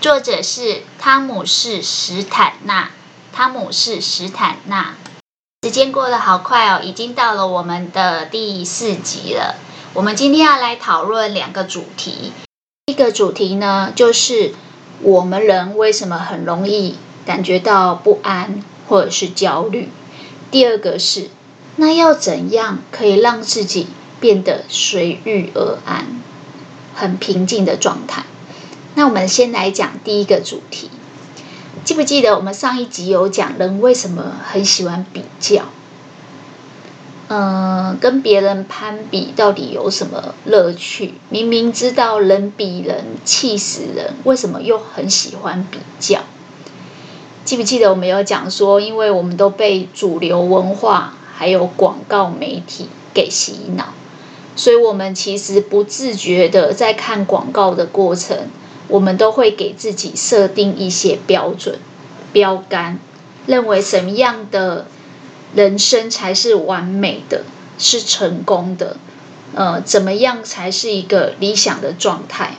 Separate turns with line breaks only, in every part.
作者是汤姆士·史坦纳。汤姆士·史坦纳。时间过得好快哦，已经到了我们的第四集了。我们今天要来讨论两个主题。一个主题呢，就是我们人为什么很容易感觉到不安或者是焦虑。第二个是，那要怎样可以让自己变得随遇而安，很平静的状态？那我们先来讲第一个主题，记不记得我们上一集有讲人为什么很喜欢比较？嗯，跟别人攀比到底有什么乐趣？明明知道人比人气死人，为什么又很喜欢比较？记不记得我们有讲说，因为我们都被主流文化还有广告媒体给洗脑，所以我们其实不自觉的在看广告的过程。我们都会给自己设定一些标准、标杆，认为什么样的人生才是完美的、是成功的？呃，怎么样才是一个理想的状态？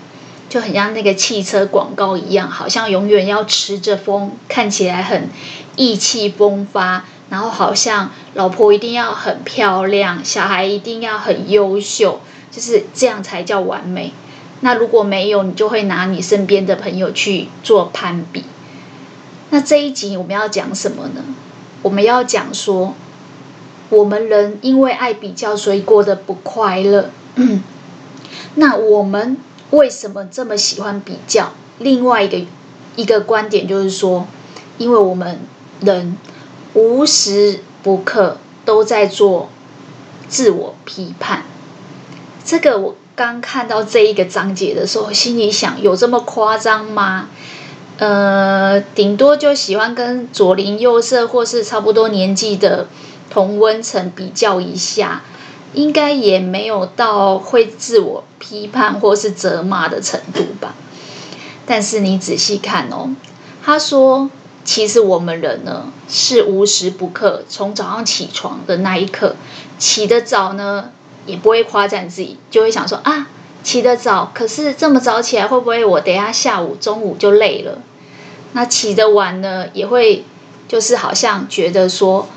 就很像那个汽车广告一样，好像永远要持着风，看起来很意气风发，然后好像老婆一定要很漂亮，小孩一定要很优秀，就是这样才叫完美。那如果没有，你就会拿你身边的朋友去做攀比。那这一集我们要讲什么呢？我们要讲说，我们人因为爱比较，所以过得不快乐。那我们为什么这么喜欢比较？另外一个一个观点就是说，因为我们人无时不刻都在做自我批判。这个我。刚看到这一个章节的时候，心里想：有这么夸张吗？呃，顶多就喜欢跟左邻右舍或是差不多年纪的同温层比较一下，应该也没有到会自我批判或是责骂的程度吧。但是你仔细看哦，他说，其实我们人呢是无时不刻，从早上起床的那一刻，起得早呢。也不会夸赞自己，就会想说啊，起得早，可是这么早起来，会不会我等一下下午、中午就累了？那起得晚呢，也会就是好像觉得说，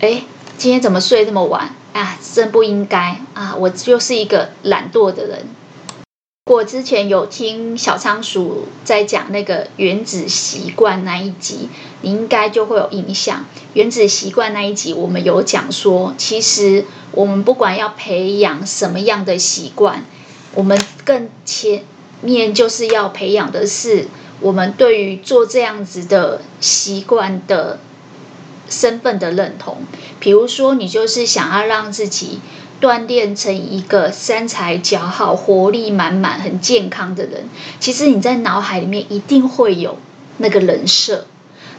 哎，今天怎么睡这么晚？啊，真不应该啊！我就是一个懒惰的人。我之前有听小仓鼠在讲那个原子习惯那一集，你应该就会有印象。原子习惯那一集，我们有讲说，其实我们不管要培养什么样的习惯，我们更前面就是要培养的是我们对于做这样子的习惯的身份的认同。比如说，你就是想要让自己。锻炼成一个身材姣好、活力满满、很健康的人，其实你在脑海里面一定会有那个人设，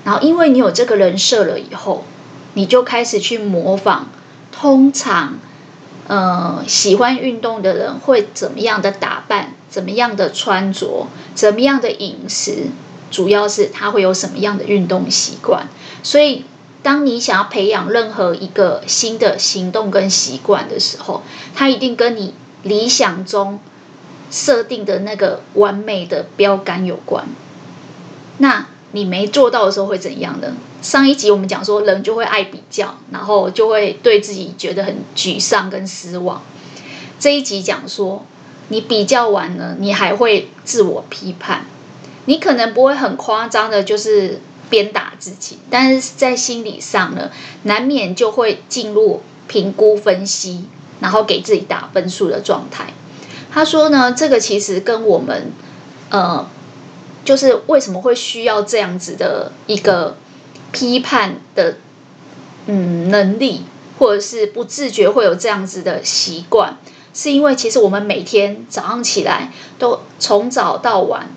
然后因为你有这个人设了以后，你就开始去模仿。通常，呃，喜欢运动的人会怎么样的打扮？怎么样的穿着？怎么样的饮食？主要是他会有什么样的运动习惯？所以。当你想要培养任何一个新的行动跟习惯的时候，它一定跟你理想中设定的那个完美的标杆有关。那你没做到的时候会怎样呢？上一集我们讲说，人就会爱比较，然后就会对自己觉得很沮丧跟失望。这一集讲说，你比较完了，你还会自我批判，你可能不会很夸张的，就是。鞭打自己，但是在心理上呢，难免就会进入评估分析，然后给自己打分数的状态。他说呢，这个其实跟我们，呃，就是为什么会需要这样子的一个批判的，嗯，能力，或者是不自觉会有这样子的习惯，是因为其实我们每天早上起来都从早到晚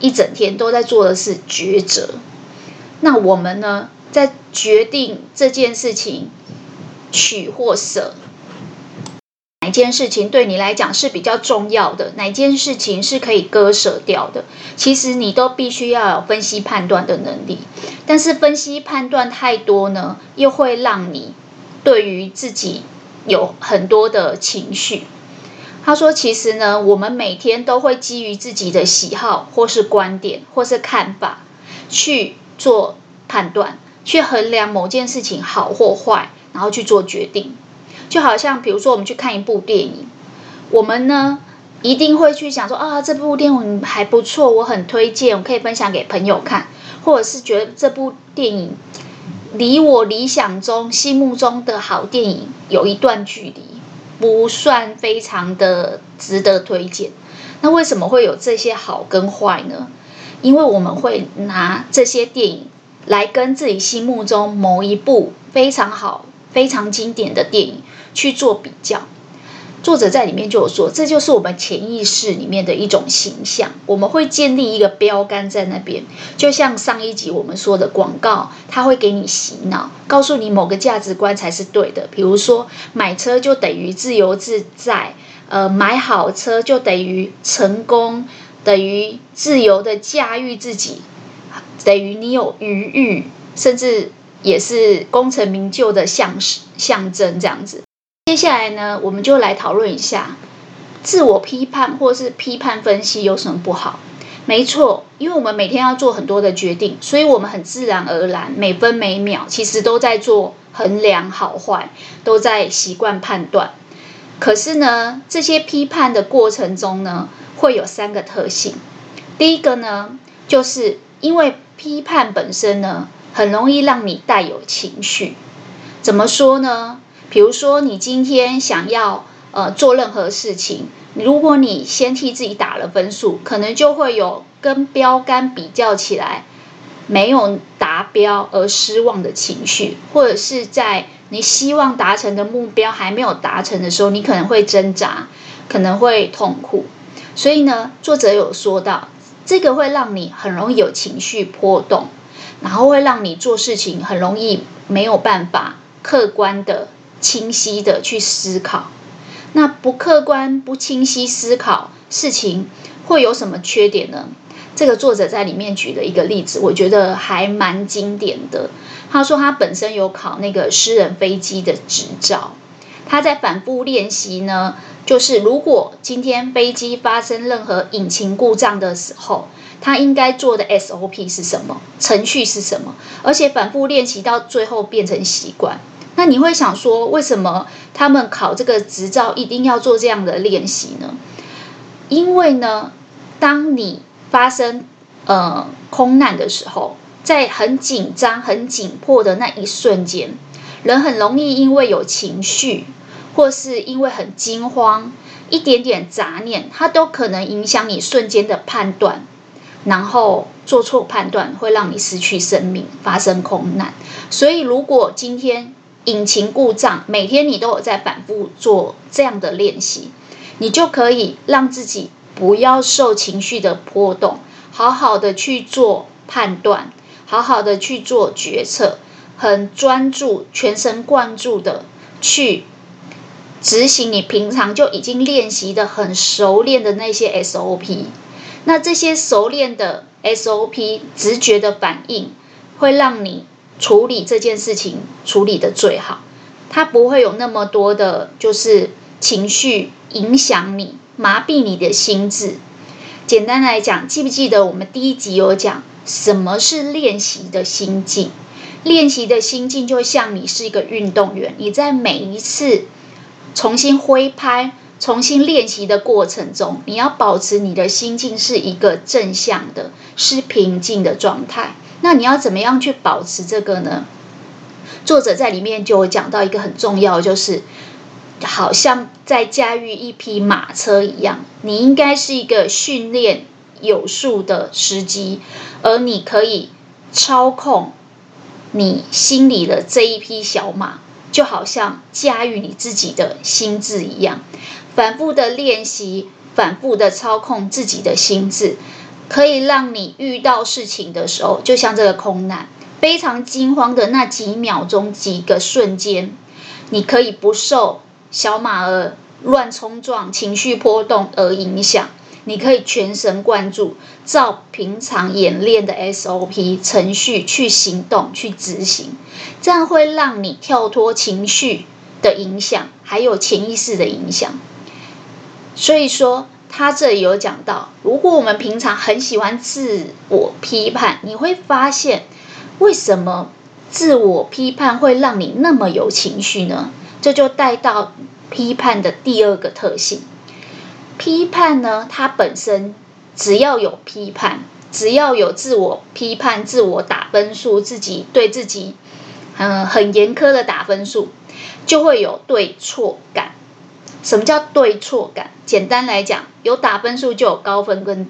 一整天都在做的是抉择。那我们呢，在决定这件事情取或舍，哪件事情对你来讲是比较重要的，哪件事情是可以割舍掉的，其实你都必须要有分析判断的能力。但是分析判断太多呢，又会让你对于自己有很多的情绪。他说：“其实呢，我们每天都会基于自己的喜好，或是观点，或是看法，去做判断，去衡量某件事情好或坏，然后去做决定。就好像，比如说，我们去看一部电影，我们呢一定会去想说啊，这部电影还不错，我很推荐，我可以分享给朋友看，或者是觉得这部电影离我理想中、心目中的好电影有一段距离。”不算非常的值得推荐。那为什么会有这些好跟坏呢？因为我们会拿这些电影来跟自己心目中某一部非常好、非常经典的电影去做比较。作者在里面就有说，这就是我们潜意识里面的一种形象。我们会建立一个标杆在那边，就像上一集我们说的广告，它会给你洗脑，告诉你某个价值观才是对的。比如说，买车就等于自由自在，呃，买好车就等于成功，等于自由的驾驭自己，等于你有余裕，甚至也是功成名就的象象征，这样子。接下来呢，我们就来讨论一下自我批判或是批判分析有什么不好？没错，因为我们每天要做很多的决定，所以我们很自然而然每分每秒其实都在做衡量好坏，都在习惯判断。可是呢，这些批判的过程中呢，会有三个特性。第一个呢，就是因为批判本身呢，很容易让你带有情绪。怎么说呢？比如说，你今天想要呃做任何事情，如果你先替自己打了分数，可能就会有跟标杆比较起来没有达标而失望的情绪，或者是在你希望达成的目标还没有达成的时候，你可能会挣扎，可能会痛苦。所以呢，作者有说到，这个会让你很容易有情绪波动，然后会让你做事情很容易没有办法客观的。清晰的去思考，那不客观、不清晰思考事情会有什么缺点呢？这个作者在里面举了一个例子，我觉得还蛮经典的。他说他本身有考那个私人飞机的执照，他在反复练习呢，就是如果今天飞机发生任何引擎故障的时候，他应该做的 SOP 是什么？程序是什么？而且反复练习到最后变成习惯。那你会想说，为什么他们考这个执照一定要做这样的练习呢？因为呢，当你发生呃空难的时候，在很紧张、很紧迫的那一瞬间，人很容易因为有情绪，或是因为很惊慌，一点点杂念，它都可能影响你瞬间的判断，然后做错判断，会让你失去生命，发生空难。所以，如果今天引擎故障，每天你都有在反复做这样的练习，你就可以让自己不要受情绪的波动，好好的去做判断，好好的去做决策，很专注、全神贯注的去执行你平常就已经练习的很熟练的那些 SOP。那这些熟练的 SOP 直觉的反应，会让你。处理这件事情处理的最好，它不会有那么多的，就是情绪影响你，麻痹你的心智。简单来讲，记不记得我们第一集有讲什么是练习的心境？练习的心境就像你是一个运动员，你在每一次重新挥拍、重新练习的过程中，你要保持你的心境是一个正向的，是平静的状态。那你要怎么样去保持这个呢？作者在里面就有讲到一个很重要，就是好像在驾驭一匹马车一样，你应该是一个训练有素的司机，而你可以操控你心里的这一匹小马，就好像驾驭你自己的心智一样，反复的练习，反复的操控自己的心智。可以让你遇到事情的时候，就像这个空难，非常惊慌的那几秒钟、几个瞬间，你可以不受小马儿乱冲撞、情绪波动而影响。你可以全神贯注，照平常演练的 SOP 程序去行动、去执行，这样会让你跳脱情绪的影响，还有潜意识的影响。所以说，他这里有讲到，如果我们平常很喜欢自我批判，你会发现，为什么自我批判会让你那么有情绪呢？这就带到批判的第二个特性。批判呢，它本身只要有批判，只要有自我批判、自我打分数，自己对自己嗯很严苛的打分数，就会有对错感。什么叫对错感？简单来讲，有打分数就有高分跟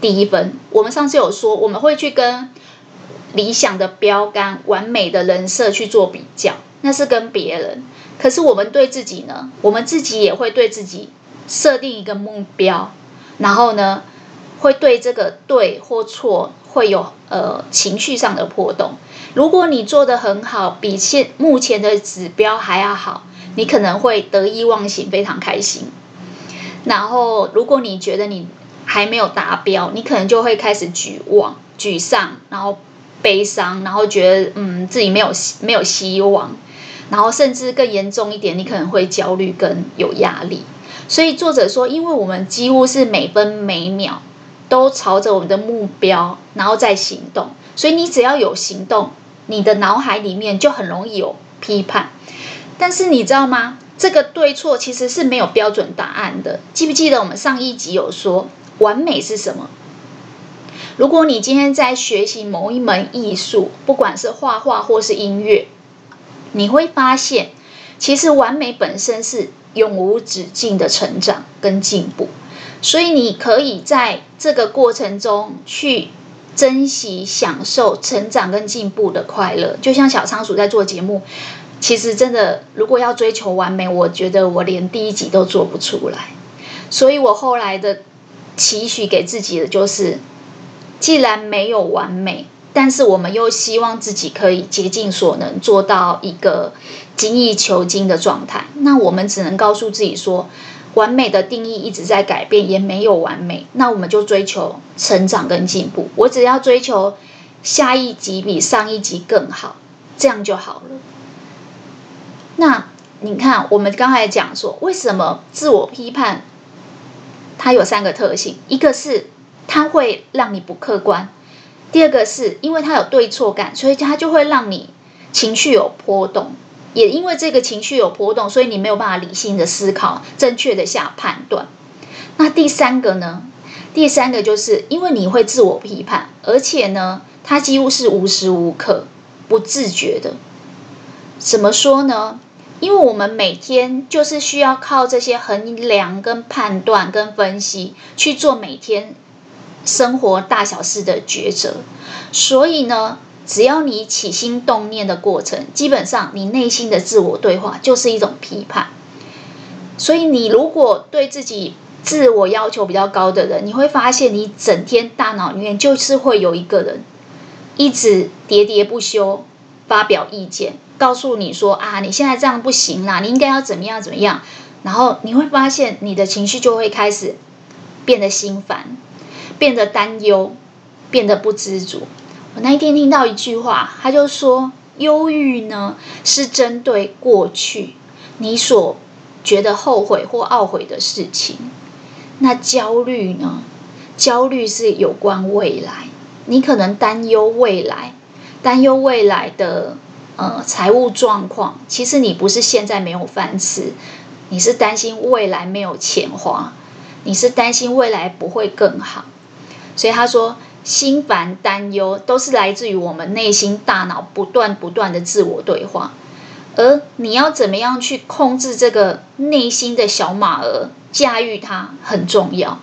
低分。我们上次有说，我们会去跟理想的标杆、完美的人设去做比较，那是跟别人。可是我们对自己呢？我们自己也会对自己。设定一个目标，然后呢，会对这个对或错会有呃情绪上的波动。如果你做得很好，比现目前的指标还要好，你可能会得意忘形，非常开心。然后，如果你觉得你还没有达标，你可能就会开始绝望、沮丧，然后悲伤，然后觉得嗯自己没有没有希望，然后甚至更严重一点，你可能会焦虑跟有压力。所以作者说，因为我们几乎是每分每秒都朝着我们的目标，然后再行动，所以你只要有行动，你的脑海里面就很容易有批判。但是你知道吗？这个对错其实是没有标准答案的。记不记得我们上一集有说，完美是什么？如果你今天在学习某一门艺术，不管是画画或是音乐，你会发现，其实完美本身是。永无止境的成长跟进步，所以你可以在这个过程中去珍惜、享受成长跟进步的快乐。就像小仓鼠在做节目，其实真的，如果要追求完美，我觉得我连第一集都做不出来。所以我后来的期许给自己的就是，既然没有完美。但是我们又希望自己可以竭尽所能做到一个精益求精的状态，那我们只能告诉自己说，完美的定义一直在改变，也没有完美。那我们就追求成长跟进步。我只要追求下一集比上一集更好，这样就好了。那你看，我们刚才讲说，为什么自我批判它有三个特性？一个是它会让你不客观。第二个是因为它有对错感，所以它就会让你情绪有波动。也因为这个情绪有波动，所以你没有办法理性的思考，正确的下判断。那第三个呢？第三个就是因为你会自我批判，而且呢，它几乎是无时无刻不自觉的。怎么说呢？因为我们每天就是需要靠这些衡量、跟判断、跟分析去做每天。生活大小事的抉择，所以呢，只要你起心动念的过程，基本上你内心的自我对话就是一种批判。所以你如果对自己自我要求比较高的人，你会发现你整天大脑里面就是会有一个人一直喋喋不休发表意见，告诉你说啊，你现在这样不行啦，你应该要怎么样怎么样。然后你会发现你的情绪就会开始变得心烦。变得担忧，变得不知足。我那一天听到一句话，他就说：忧郁呢是针对过去你所觉得后悔或懊悔的事情；那焦虑呢，焦虑是有关未来，你可能担忧未来，担忧未来的呃财务状况。其实你不是现在没有饭吃，你是担心未来没有钱花，你是担心未来不会更好。所以他说，心烦担忧都是来自于我们内心大脑不断不断的自我对话，而你要怎么样去控制这个内心的小马儿，驾驭它很重要。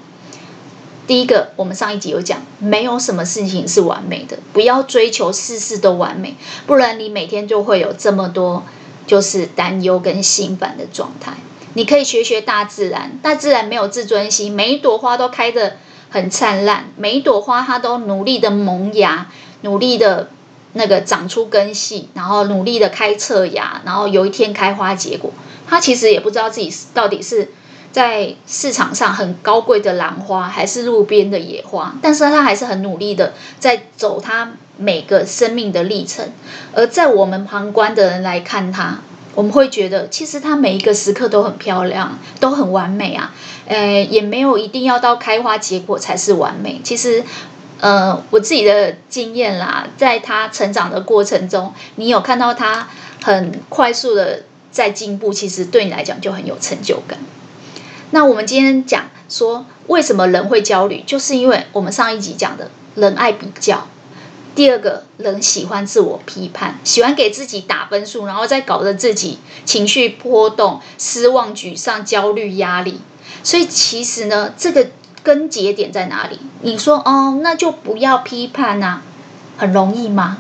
第一个，我们上一集有讲，没有什么事情是完美的，不要追求事事都完美，不然你每天就会有这么多就是担忧跟心烦的状态。你可以学学大自然，大自然没有自尊心，每一朵花都开着。很灿烂，每一朵花它都努力的萌芽，努力的那个长出根系，然后努力的开侧芽，然后有一天开花结果。他其实也不知道自己到底是在市场上很高贵的兰花，还是路边的野花，但是他还是很努力的在走他每个生命的历程。而在我们旁观的人来看他，我们会觉得其实它每一个时刻都很漂亮，都很完美啊。呃，也没有一定要到开花结果才是完美。其实。呃，我自己的经验啦，在他成长的过程中，你有看到他很快速的在进步，其实对你来讲就很有成就感。那我们今天讲说，为什么人会焦虑，就是因为我们上一集讲的人爱比较，第二个人喜欢自我批判，喜欢给自己打分数，然后再搞得自己情绪波动、失望、沮丧、焦虑、压力。所以其实呢，这个。根结点在哪里？你说哦，那就不要批判啊，很容易吗？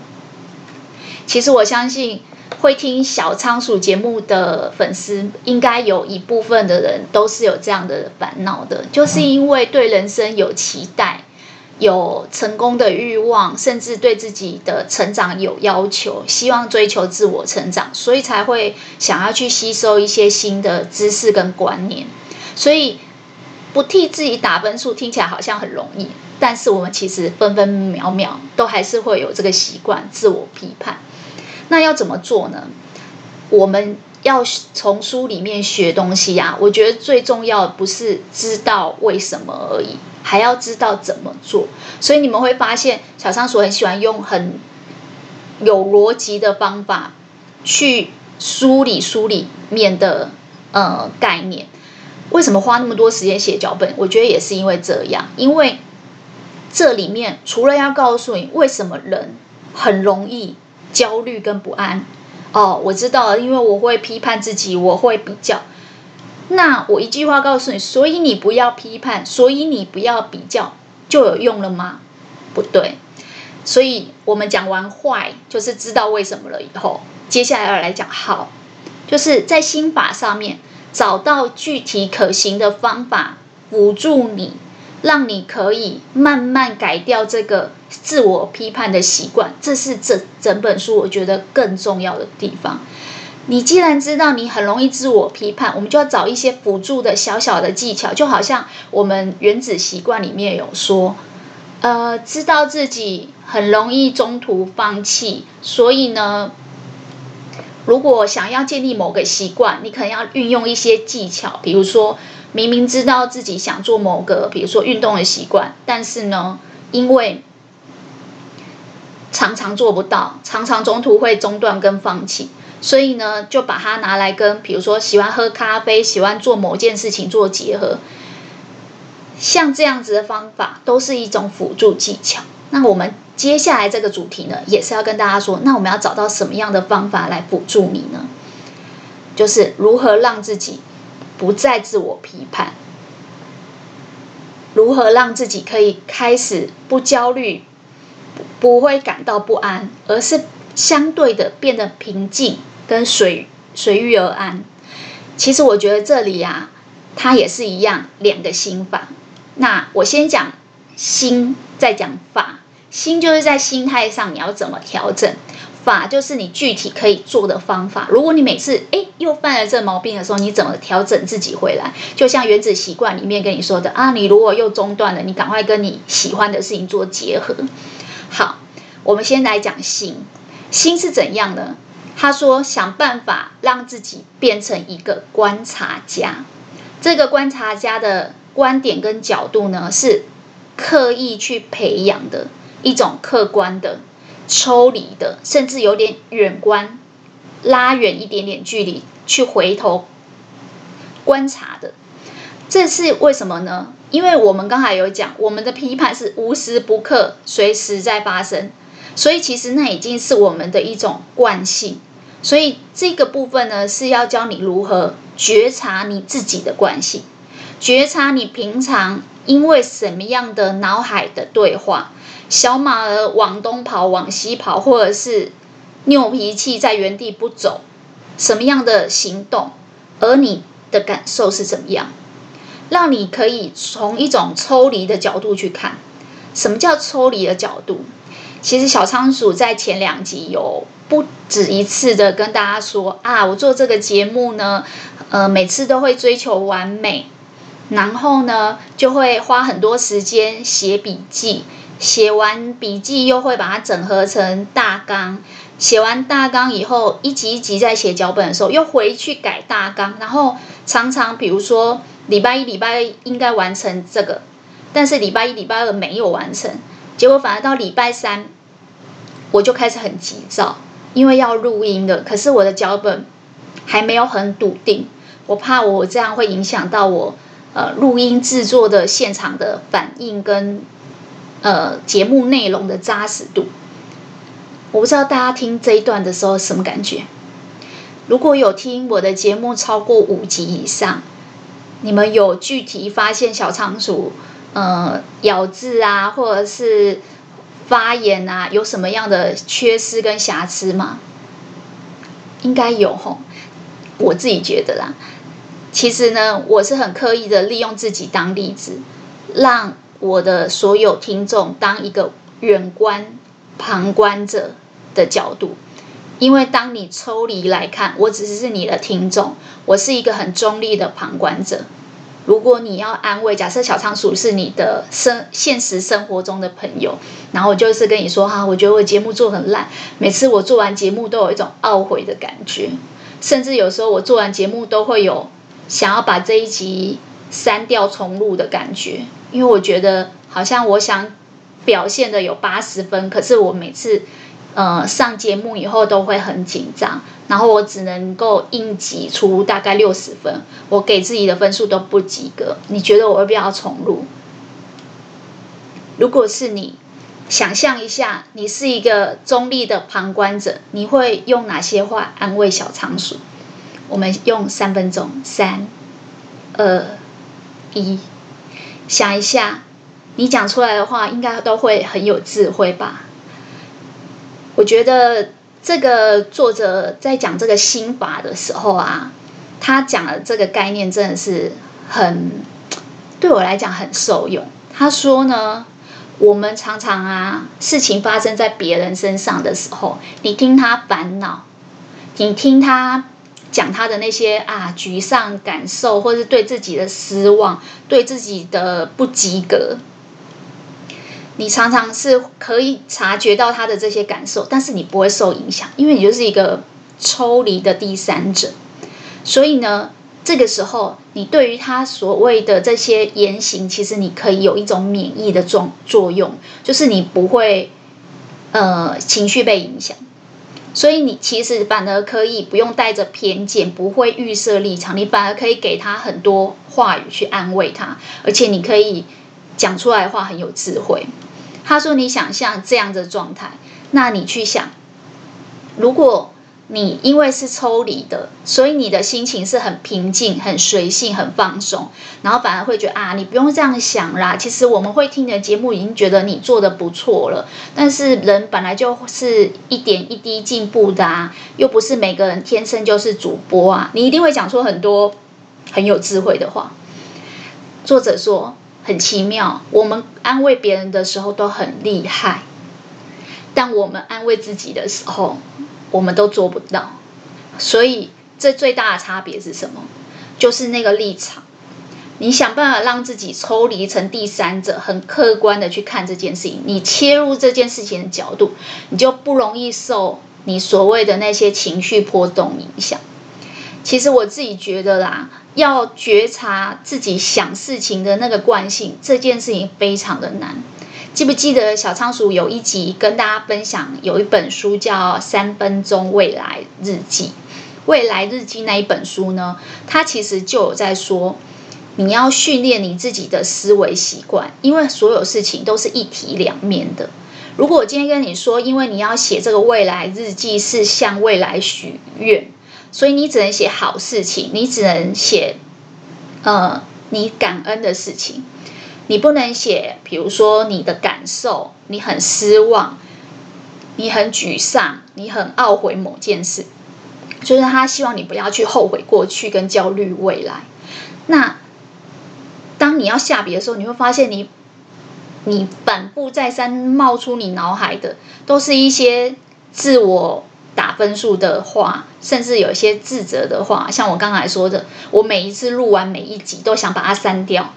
其实我相信会听小仓鼠节目的粉丝，应该有一部分的人都是有这样的烦恼的，就是因为对人生有期待，有成功的欲望，甚至对自己的成长有要求，希望追求自我成长，所以才会想要去吸收一些新的知识跟观念，所以。不替自己打分数，听起来好像很容易，但是我们其实分分秒秒都还是会有这个习惯，自我批判。那要怎么做呢？我们要从书里面学东西呀、啊。我觉得最重要的不是知道为什么而已，还要知道怎么做。所以你们会发现，小仓鼠很喜欢用很有逻辑的方法去梳理书里面的呃概念。为什么花那么多时间写脚本？我觉得也是因为这样，因为这里面除了要告诉你为什么人很容易焦虑跟不安，哦，我知道了，因为我会批判自己，我会比较。那我一句话告诉你，所以你不要批判，所以你不要比较，就有用了吗？不对。所以我们讲完坏，就是知道为什么了以后，接下来要来讲好，就是在心法上面。找到具体可行的方法辅助你，让你可以慢慢改掉这个自我批判的习惯。这是整整本书我觉得更重要的地方。你既然知道你很容易自我批判，我们就要找一些辅助的小小的技巧，就好像我们原子习惯里面有说，呃，知道自己很容易中途放弃，所以呢。如果想要建立某个习惯，你可能要运用一些技巧，比如说明明知道自己想做某个，比如说运动的习惯，但是呢，因为常常做不到，常常中途会中断跟放弃，所以呢，就把它拿来跟比如说喜欢喝咖啡、喜欢做某件事情做结合，像这样子的方法都是一种辅助技巧。那我们。接下来这个主题呢，也是要跟大家说，那我们要找到什么样的方法来辅助你呢？就是如何让自己不再自我批判，如何让自己可以开始不焦虑，不会感到不安，而是相对的变得平静跟随随遇而安。其实我觉得这里呀，它也是一样两个心法。那我先讲心，再讲法。心就是在心态上你要怎么调整，法就是你具体可以做的方法。如果你每次诶又犯了这毛病的时候，你怎么调整自己回来？就像原子习惯里面跟你说的啊，你如果又中断了，你赶快跟你喜欢的事情做结合。好，我们先来讲心，心是怎样呢？他说想办法让自己变成一个观察家。这个观察家的观点跟角度呢，是刻意去培养的。一种客观的、抽离的，甚至有点远观，拉远一点点距离去回头观察的，这是为什么呢？因为我们刚才有讲，我们的批判是无时不刻、随时在发生，所以其实那已经是我们的一种惯性。所以这个部分呢，是要教你如何觉察你自己的惯性，觉察你平常因为什么样的脑海的对话。小马儿往东跑，往西跑，或者是拗脾气在原地不走，什么样的行动？而你的感受是怎么样？让你可以从一种抽离的角度去看。什么叫抽离的角度？其实小仓鼠在前两集有不止一次的跟大家说啊，我做这个节目呢，呃，每次都会追求完美，然后呢就会花很多时间写笔记，写完笔记又会把它整合成大纲，写完大纲以后一集一集在写脚本的时候又回去改大纲，然后常常比如说礼拜一、礼拜二应该完成这个，但是礼拜一、礼拜二没有完成。结果反而到礼拜三，我就开始很急躁，因为要录音的，可是我的脚本还没有很笃定，我怕我这样会影响到我呃录音制作的现场的反应跟呃节目内容的扎实度。我不知道大家听这一段的时候什么感觉？如果有听我的节目超过五集以上，你们有具体发现小仓鼠？呃，咬字啊，或者是发言啊，有什么样的缺失跟瑕疵吗？应该有吼，我自己觉得啦。其实呢，我是很刻意的利用自己当例子，让我的所有听众当一个远观、旁观者的角度。因为当你抽离来看，我只是你的听众，我是一个很中立的旁观者。如果你要安慰，假设小仓鼠是你的生现实生活中的朋友，然后我就是跟你说哈，我觉得我节目做很烂，每次我做完节目都有一种懊悔的感觉，甚至有时候我做完节目都会有想要把这一集删掉重录的感觉，因为我觉得好像我想表现的有八十分，可是我每次。呃，上节目以后都会很紧张，然后我只能够硬挤出大概六十分，我给自己的分数都不及格。你觉得我会不要重录？如果是你，想象一下，你是一个中立的旁观者，你会用哪些话安慰小仓鼠？我们用三分钟，三、二、一，想一下，你讲出来的话应该都会很有智慧吧？我觉得这个作者在讲这个心法的时候啊，他讲的这个概念真的是很对我来讲很受用。他说呢，我们常常啊，事情发生在别人身上的时候，你听他烦恼，你听他讲他的那些啊沮丧感受，或是对自己的失望，对自己的不及格。你常常是可以察觉到他的这些感受，但是你不会受影响，因为你就是一个抽离的第三者。所以呢，这个时候你对于他所谓的这些言行，其实你可以有一种免疫的作作用，就是你不会呃情绪被影响。所以你其实反而可以不用带着偏见，不会预设立场，你反而可以给他很多话语去安慰他，而且你可以讲出来的话很有智慧。他说：“你想象这样的状态，那你去想，如果你因为是抽离的，所以你的心情是很平静、很随性、很放松，然后反而会觉得啊，你不用这样想啦。其实我们会听你的节目，已经觉得你做得不错了。但是人本来就是一点一滴进步的啊，又不是每个人天生就是主播啊。你一定会讲出很多很有智慧的话。”作者说。很奇妙，我们安慰别人的时候都很厉害，但我们安慰自己的时候，我们都做不到。所以，这最大的差别是什么？就是那个立场。你想办法让自己抽离成第三者，很客观的去看这件事情。你切入这件事情的角度，你就不容易受你所谓的那些情绪波动影响。其实我自己觉得啦。要觉察自己想事情的那个惯性，这件事情非常的难。记不记得小仓鼠有一集跟大家分享，有一本书叫《三分钟未来日记》。未来日记那一本书呢，它其实就有在说，你要训练你自己的思维习惯，因为所有事情都是一体两面的。如果我今天跟你说，因为你要写这个未来日记，是向未来许愿。所以你只能写好事情，你只能写，呃，你感恩的事情，你不能写，比如说你的感受，你很失望，你很沮丧，你很懊悔某件事，就是他希望你不要去后悔过去跟焦虑未来。那当你要下笔的时候，你会发现你你反复再三冒出你脑海的，都是一些自我打分数的话，甚至有一些自责的话。像我刚才说的，我每一次录完每一集，都想把它删掉，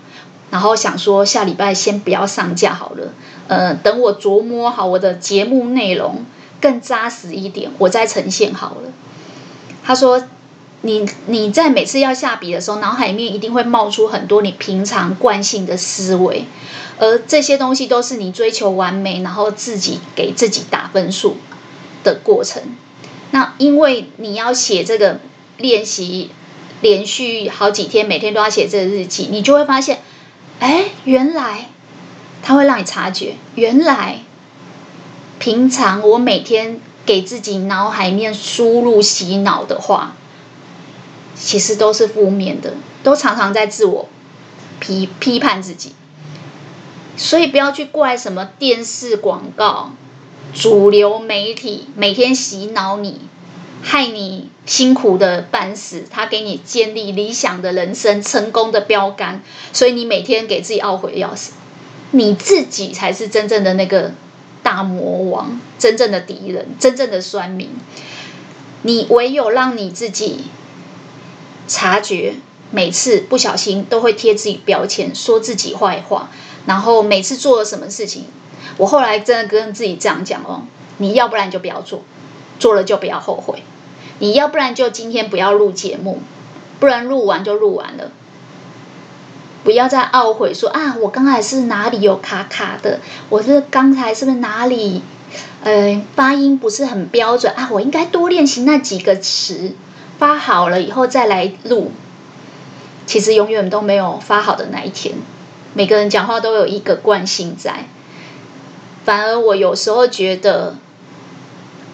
然后想说下礼拜先不要上架好了。呃，等我琢磨好我的节目内容更扎实一点，我再呈现好了。他说。你你在每次要下笔的时候，脑海里面一定会冒出很多你平常惯性的思维，而这些东西都是你追求完美，然后自己给自己打分数的过程。那因为你要写这个练习，连续好几天，每天都要写这个日记，你就会发现，哎，原来它会让你察觉，原来平常我每天给自己脑海面输入洗脑的话。其实都是负面的，都常常在自我批批判自己，所以不要去怪什么电视广告、主流媒体每天洗脑你，害你辛苦的半死，他给你建立理想的人生、成功的标杆，所以你每天给自己懊悔要死，你自己才是真正的那个大魔王，真正的敌人，真正的酸民，你唯有让你自己。察觉每次不小心都会贴自己标签，说自己坏话，然后每次做了什么事情，我后来真的跟自己这样讲哦，你要不然就不要做，做了就不要后悔，你要不然就今天不要录节目，不然录完就录完了，不要再懊悔说啊，我刚才是哪里有卡卡的，我是刚才是不是哪里呃发音不是很标准？啊，我应该多练习那几个词。发好了以后再来录，其实永远都没有发好的那一天。每个人讲话都有一个惯性在，反而我有时候觉得，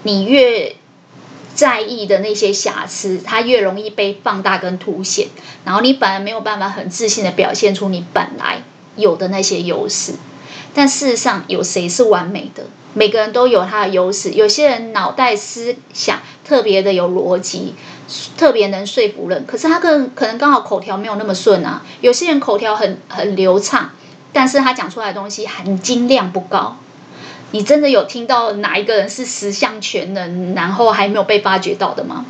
你越在意的那些瑕疵，它越容易被放大跟凸显，然后你反而没有办法很自信的表现出你本来有的那些优势。但事实上，有谁是完美的？每个人都有他的优势。有些人脑袋思想特别的有逻辑。特别能说服人，可是他更可能刚好口条没有那么顺啊。有些人口条很很流畅，但是他讲出来的东西含金量不高。你真的有听到哪一个人是十项全能，然后还没有被发掘到的吗？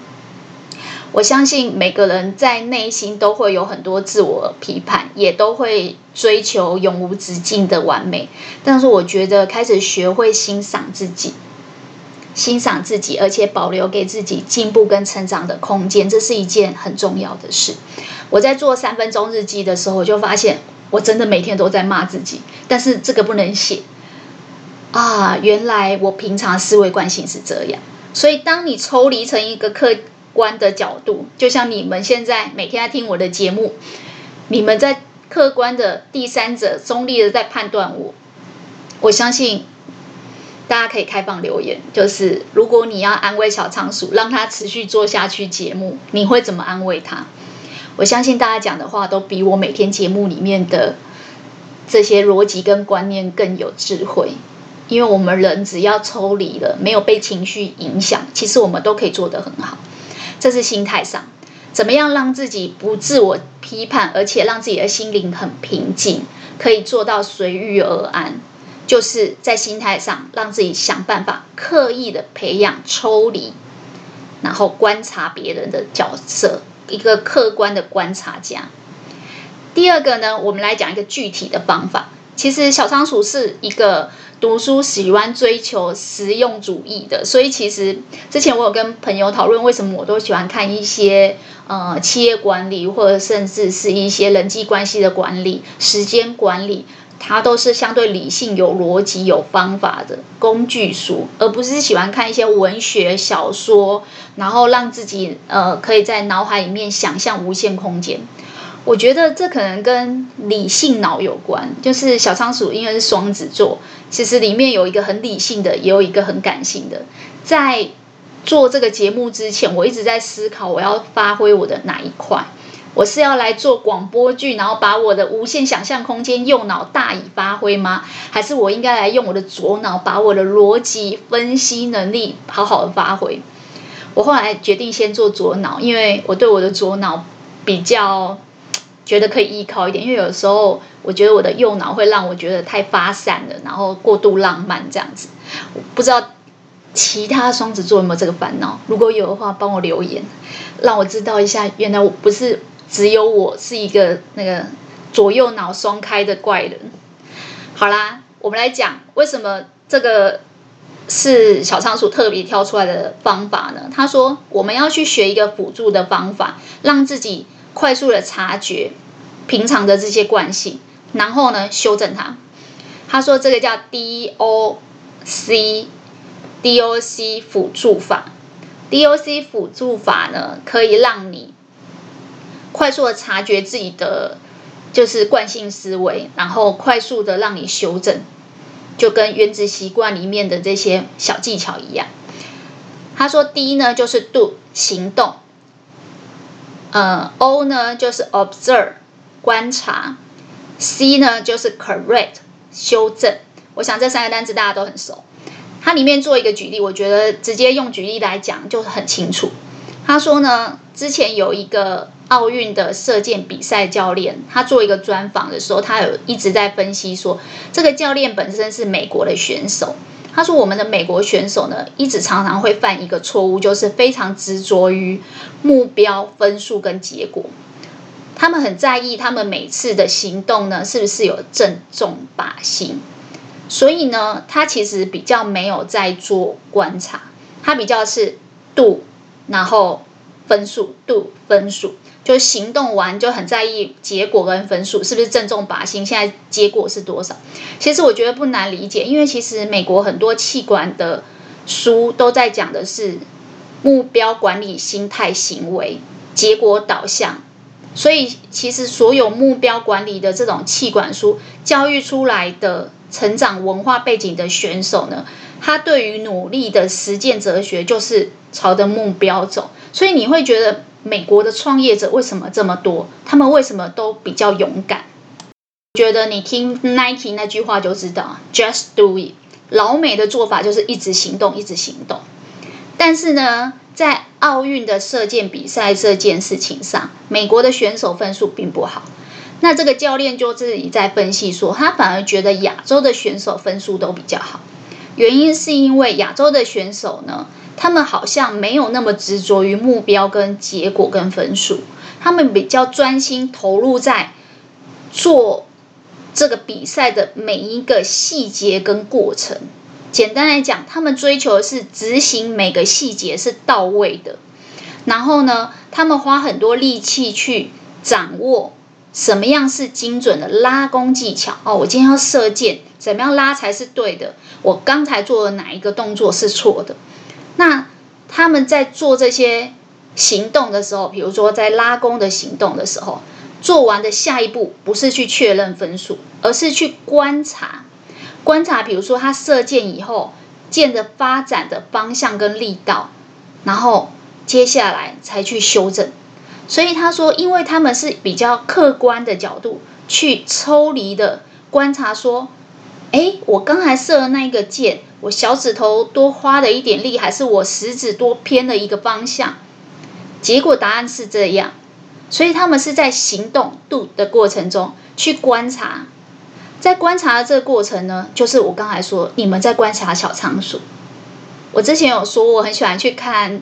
我相信每个人在内心都会有很多自我批判，也都会追求永无止境的完美。但是我觉得开始学会欣赏自己。欣赏自己，而且保留给自己进步跟成长的空间，这是一件很重要的事。我在做三分钟日记的时候，我就发现我真的每天都在骂自己，但是这个不能写啊！原来我平常思维惯性是这样。所以，当你抽离成一个客观的角度，就像你们现在每天在听我的节目，你们在客观的第三者、中立的在判断我，我相信。大家可以开放留言，就是如果你要安慰小仓鼠，让它持续做下去节目，你会怎么安慰它？我相信大家讲的话都比我每天节目里面的这些逻辑跟观念更有智慧，因为我们人只要抽离了，没有被情绪影响，其实我们都可以做得很好。这是心态上，怎么样让自己不自我批判，而且让自己的心灵很平静，可以做到随遇而安。就是在心态上，让自己想办法刻意的培养抽离，然后观察别人的角色，一个客观的观察家。第二个呢，我们来讲一个具体的方法。其实小仓鼠是一个读书喜欢追求实用主义的，所以其实之前我有跟朋友讨论，为什么我都喜欢看一些呃企业管理，或者甚至是一些人际关系的管理、时间管理。它都是相对理性、有逻辑、有方法的工具书，而不是喜欢看一些文学小说，然后让自己呃可以在脑海里面想象无限空间。我觉得这可能跟理性脑有关，就是小仓鼠因为是双子座，其实里面有一个很理性的，也有一个很感性的。在做这个节目之前，我一直在思考我要发挥我的哪一块。我是要来做广播剧，然后把我的无限想象空间右脑大以发挥吗？还是我应该来用我的左脑，把我的逻辑分析能力好好的发挥？我后来决定先做左脑，因为我对我的左脑比较觉得可以依靠一点，因为有时候我觉得我的右脑会让我觉得太发散了，然后过度浪漫这样子。我不知道其他双子座有没有这个烦恼？如果有的话，帮我留言，让我知道一下。原来我不是只有我是一个那个左右脑双开的怪人。好啦，我们来讲为什么这个。是小仓鼠特别挑出来的方法呢？他说，我们要去学一个辅助的方法，让自己快速的察觉平常的这些惯性，然后呢，修正它。他说这个叫 DOC DOC 辅助法，DOC 辅助法呢，可以让你快速的察觉自己的就是惯性思维，然后快速的让你修正。就跟原子习惯里面的这些小技巧一样。他说第一呢就是 do 行动，呃，O 呢就是 observe 观察，C 呢就是 correct 修正。我想这三个单词大家都很熟。它里面做一个举例，我觉得直接用举例来讲就很清楚。他说呢，之前有一个。奥运的射箭比赛教练，他做一个专访的时候，他有一直在分析说，这个教练本身是美国的选手。他说，我们的美国选手呢，一直常常会犯一个错误，就是非常执着于目标、分数跟结果。他们很在意他们每次的行动呢，是不是有正中靶心。所以呢，他其实比较没有在做观察，他比较是度然后分数度分数。就行动完就很在意结果跟分数是不是正中靶心，现在结果是多少？其实我觉得不难理解，因为其实美国很多企管的书都在讲的是目标管理、心态、行为、结果导向，所以其实所有目标管理的这种气管书教育出来的成长文化背景的选手呢，他对于努力的实践哲学就是朝着目标走，所以你会觉得。美国的创业者为什么这么多？他们为什么都比较勇敢？觉得你听 Nike 那句话就知道，Just do it。老美的做法就是一直行动，一直行动。但是呢，在奥运的射箭比赛这件事情上，美国的选手分数并不好。那这个教练就自己在分析说，他反而觉得亚洲的选手分数都比较好。原因是因为亚洲的选手呢，他们好像没有那么执着于目标跟结果跟分数，他们比较专心投入在做这个比赛的每一个细节跟过程。简单来讲，他们追求的是执行每个细节是到位的。然后呢，他们花很多力气去掌握什么样是精准的拉弓技巧。哦，我今天要射箭，怎么样拉才是对的？我刚才做的哪一个动作是错的？那他们在做这些行动的时候，比如说在拉弓的行动的时候，做完的下一步不是去确认分数，而是去观察，观察，比如说他射箭以后箭的发展的方向跟力道，然后接下来才去修正。所以他说，因为他们是比较客观的角度去抽离的观察，说，哎，我刚才射的那一个箭。我小指头多花了一点力，还是我食指多偏了一个方向？结果答案是这样，所以他们是在行动 do 的过程中去观察，在观察的这个过程呢，就是我刚才说你们在观察小仓鼠。我之前有说我很喜欢去看，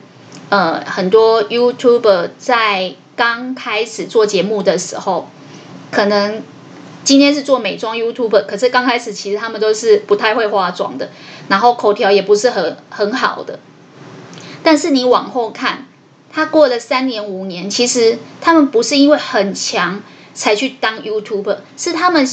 呃，很多 YouTuber 在刚开始做节目的时候，可能。今天是做美妆 YouTuber，可是刚开始其实他们都是不太会化妆的，然后口条也不是很很好的。但是你往后看，他过了三年五年，其实他们不是因为很强才去当 YouTuber，是他们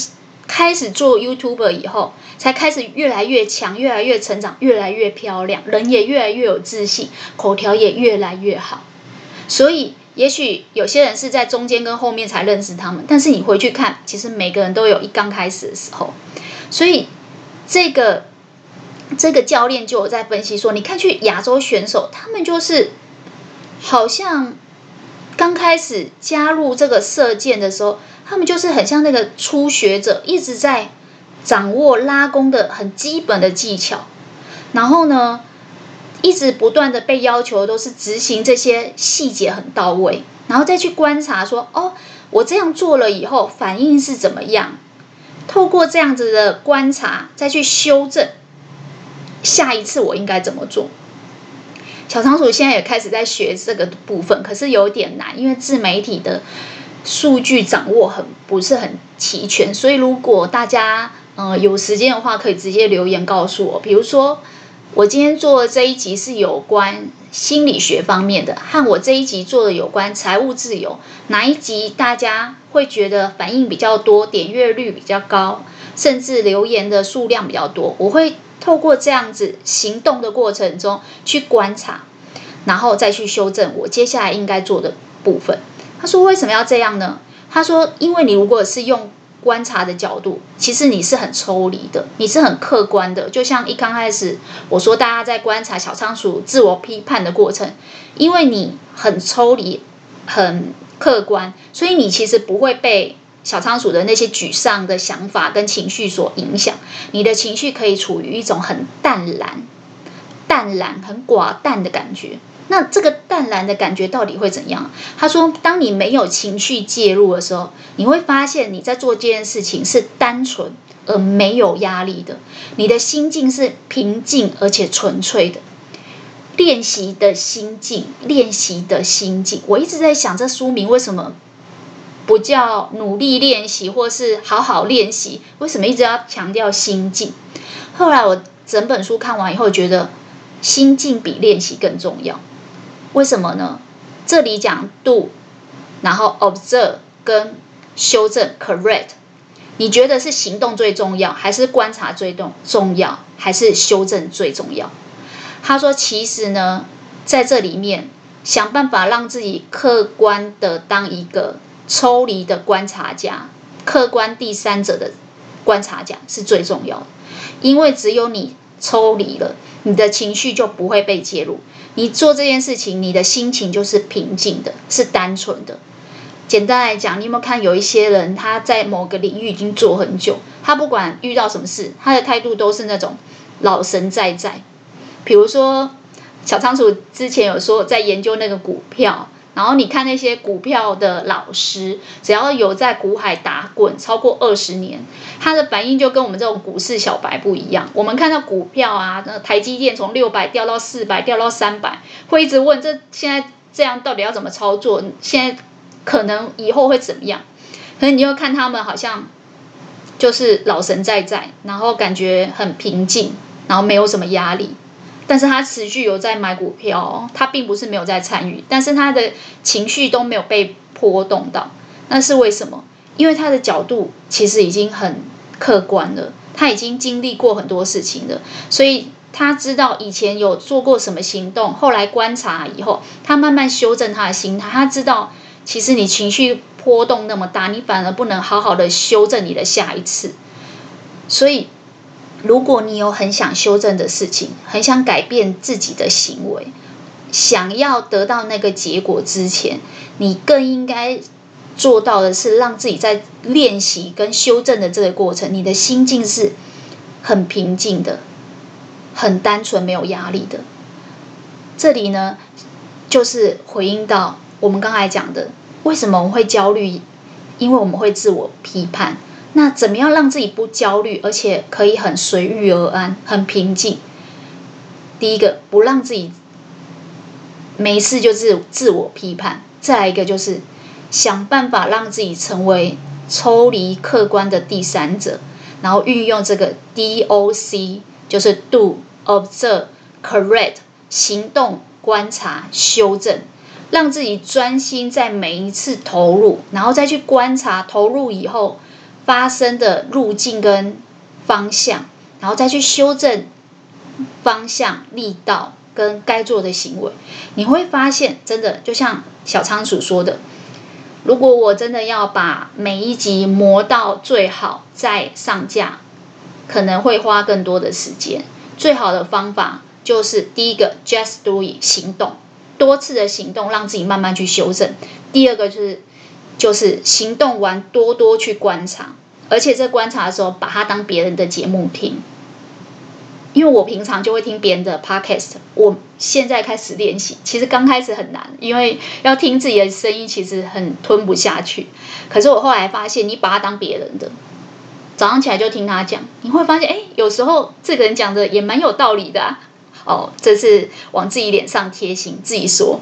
开始做 YouTuber 以后，才开始越来越强，越来越成长，越来越漂亮，人也越来越有自信，口条也越来越好，所以。也许有些人是在中间跟后面才认识他们，但是你回去看，其实每个人都有一刚开始的时候。所以这个这个教练就有在分析说，你看去亚洲选手，他们就是好像刚开始加入这个射箭的时候，他们就是很像那个初学者，一直在掌握拉弓的很基本的技巧，然后呢，一直不断的被要求都是执行这些细节很到位，然后再去观察说，哦，我这样做了以后反应是怎么样？透过这样子的观察，再去修正，下一次我应该怎么做？小仓鼠现在也开始在学这个部分，可是有点难，因为自媒体的数据掌握很不是很齐全，所以如果大家呃有时间的话，可以直接留言告诉我。比如说，我今天做的这一集是有关心理学方面的，和我这一集做的有关财务自由，哪一集大家会觉得反应比较多，点阅率比较高，甚至留言的数量比较多？我会。透过这样子行动的过程中去观察，然后再去修正我接下来应该做的部分。他说：“为什么要这样呢？”他说：“因为你如果是用观察的角度，其实你是很抽离的，你是很客观的。就像一刚开始我说，大家在观察小仓鼠自我批判的过程，因为你很抽离、很客观，所以你其实不会被。”小仓鼠的那些沮丧的想法跟情绪所影响，你的情绪可以处于一种很淡然、淡然、很寡淡的感觉。那这个淡然的感觉到底会怎样？他说，当你没有情绪介入的时候，你会发现你在做这件事情是单纯而没有压力的，你的心境是平静而且纯粹的。练习的心境，练习的心境。我一直在想，这书名为什么？不叫努力练习，或是好好练习，为什么一直要强调心境？后来我整本书看完以后，觉得心境比练习更重要。为什么呢？这里讲 do，然后 observe 跟修正 correct，你觉得是行动最重要，还是观察最重重要，还是修正最重要？他说，其实呢，在这里面想办法让自己客观的当一个。抽离的观察家，客观第三者的观察家是最重要的，因为只有你抽离了，你的情绪就不会被介入。你做这件事情，你的心情就是平静的，是单纯的。简单来讲，你有没有看有一些人，他在某个领域已经做很久，他不管遇到什么事，他的态度都是那种老神在在。比如说，小仓鼠之前有说在研究那个股票。然后你看那些股票的老师，只要有在股海打滚超过二十年，他的反应就跟我们这种股市小白不一样。我们看到股票啊，那台积电从六百掉到四百，掉到三百，会一直问这现在这样到底要怎么操作？现在可能以后会怎么样？可是你又看他们好像就是老神在在，然后感觉很平静，然后没有什么压力。但是他持续有在买股票，他并不是没有在参与，但是他的情绪都没有被波动到，那是为什么？因为他的角度其实已经很客观了，他已经经历过很多事情了，所以他知道以前有做过什么行动，后来观察以后，他慢慢修正他的心态，他知道其实你情绪波动那么大，你反而不能好好的修正你的下一次，所以。如果你有很想修正的事情，很想改变自己的行为，想要得到那个结果之前，你更应该做到的是，让自己在练习跟修正的这个过程，你的心境是很平静的，很单纯，没有压力的。这里呢，就是回应到我们刚才讲的，为什么我们会焦虑？因为我们会自我批判。那怎么样让自己不焦虑，而且可以很随遇而安、很平静？第一个，不让自己没事就自自我批判；再来一个，就是想办法让自己成为抽离客观的第三者，然后运用这个 DOC，就是 Do、Observe、Correct，行动、观察、修正，让自己专心在每一次投入，然后再去观察投入以后。发生的路径跟方向，然后再去修正方向、力道跟该做的行为，你会发现，真的就像小仓鼠说的，如果我真的要把每一集磨到最好再上架，可能会花更多的时间。最好的方法就是第一个，just do it，行动，多次的行动，让自己慢慢去修正。第二个就是。就是行动完，多多去观察，而且在观察的时候，把它当别人的节目听。因为我平常就会听别人的 podcast，我现在开始练习。其实刚开始很难，因为要听自己的声音，其实很吞不下去。可是我后来发现，你把它当别人的，早上起来就听他讲，你会发现，哎，有时候这个人讲的也蛮有道理的啊。哦，这是往自己脸上贴金，自己说。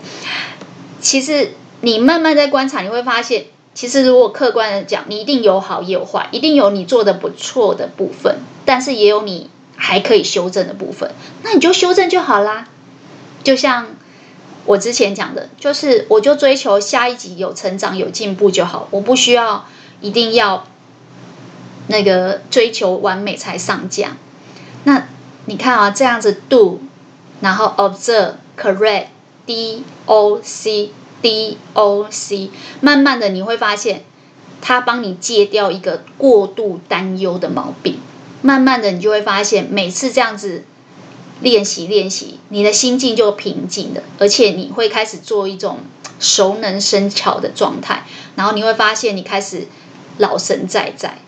其实你慢慢在观察，你会发现，其实如果客观的讲，你一定有好也有坏，一定有你做的不错的部分，但是也有你。还可以修正的部分，那你就修正就好啦。就像我之前讲的，就是我就追求下一集有成长、有进步就好，我不需要一定要那个追求完美才上架。那你看啊，这样子 do，然后 observe、correct、D O C、D O C，慢慢的你会发现，它帮你戒掉一个过度担忧的毛病。慢慢的，你就会发现，每次这样子练习练习，你的心境就平静了，而且你会开始做一种熟能生巧的状态，然后你会发现，你开始老神在在，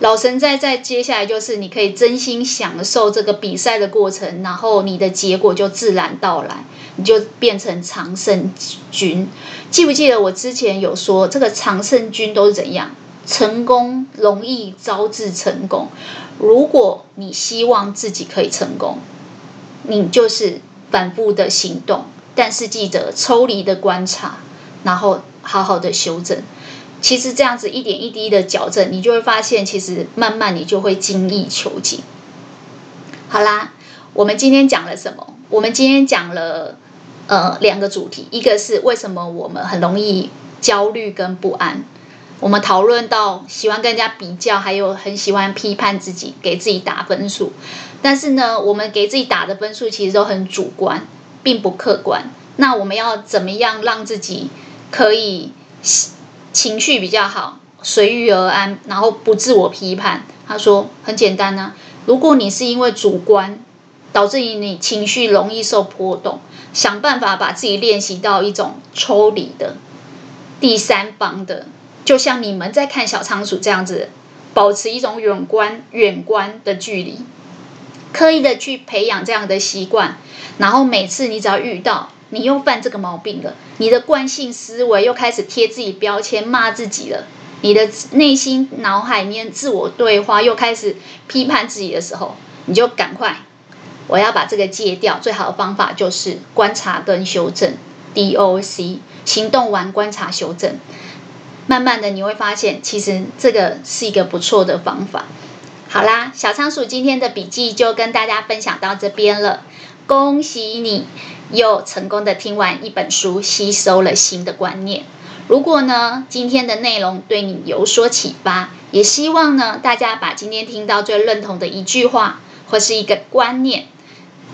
老神在在。接下来就是你可以真心享受这个比赛的过程，然后你的结果就自然到来，你就变成常胜军。记不记得我之前有说，这个常胜军都是怎样？成功容易招致成功。如果你希望自己可以成功，你就是反复的行动，但是记得抽离的观察，然后好好的修正。其实这样子一点一滴的矫正，你就会发现，其实慢慢你就会精益求精。好啦，我们今天讲了什么？我们今天讲了呃两个主题，一个是为什么我们很容易焦虑跟不安。我们讨论到喜欢跟人家比较，还有很喜欢批判自己，给自己打分数。但是呢，我们给自己打的分数其实都很主观，并不客观。那我们要怎么样让自己可以情绪比较好，随遇而安，然后不自我批判？他说很简单呢、啊。如果你是因为主观导致于你情绪容易受波动，想办法把自己练习到一种抽离的第三方的。就像你们在看小仓鼠这样子，保持一种远观、远观的距离，刻意的去培养这样的习惯，然后每次你只要遇到你又犯这个毛病了，你的惯性思维又开始贴自己标签、骂自己了，你的内心脑海里面自我对话又开始批判自己的时候，你就赶快，我要把这个戒掉。最好的方法就是观察跟修正，DOC，行动完观察修正。慢慢的你会发现，其实这个是一个不错的方法。好啦，小仓鼠今天的笔记就跟大家分享到这边了。恭喜你又成功的听完一本书，吸收了新的观念。如果呢，今天的内容对你有所启发，也希望呢大家把今天听到最认同的一句话或是一个观念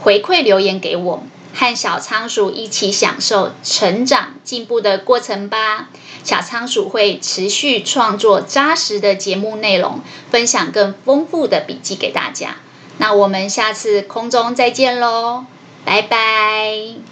回馈留言给我，和小仓鼠一起享受成长进步的过程吧。小仓鼠会持续创作扎实的节目内容，分享更丰富的笔记给大家。那我们下次空中再见喽，拜拜。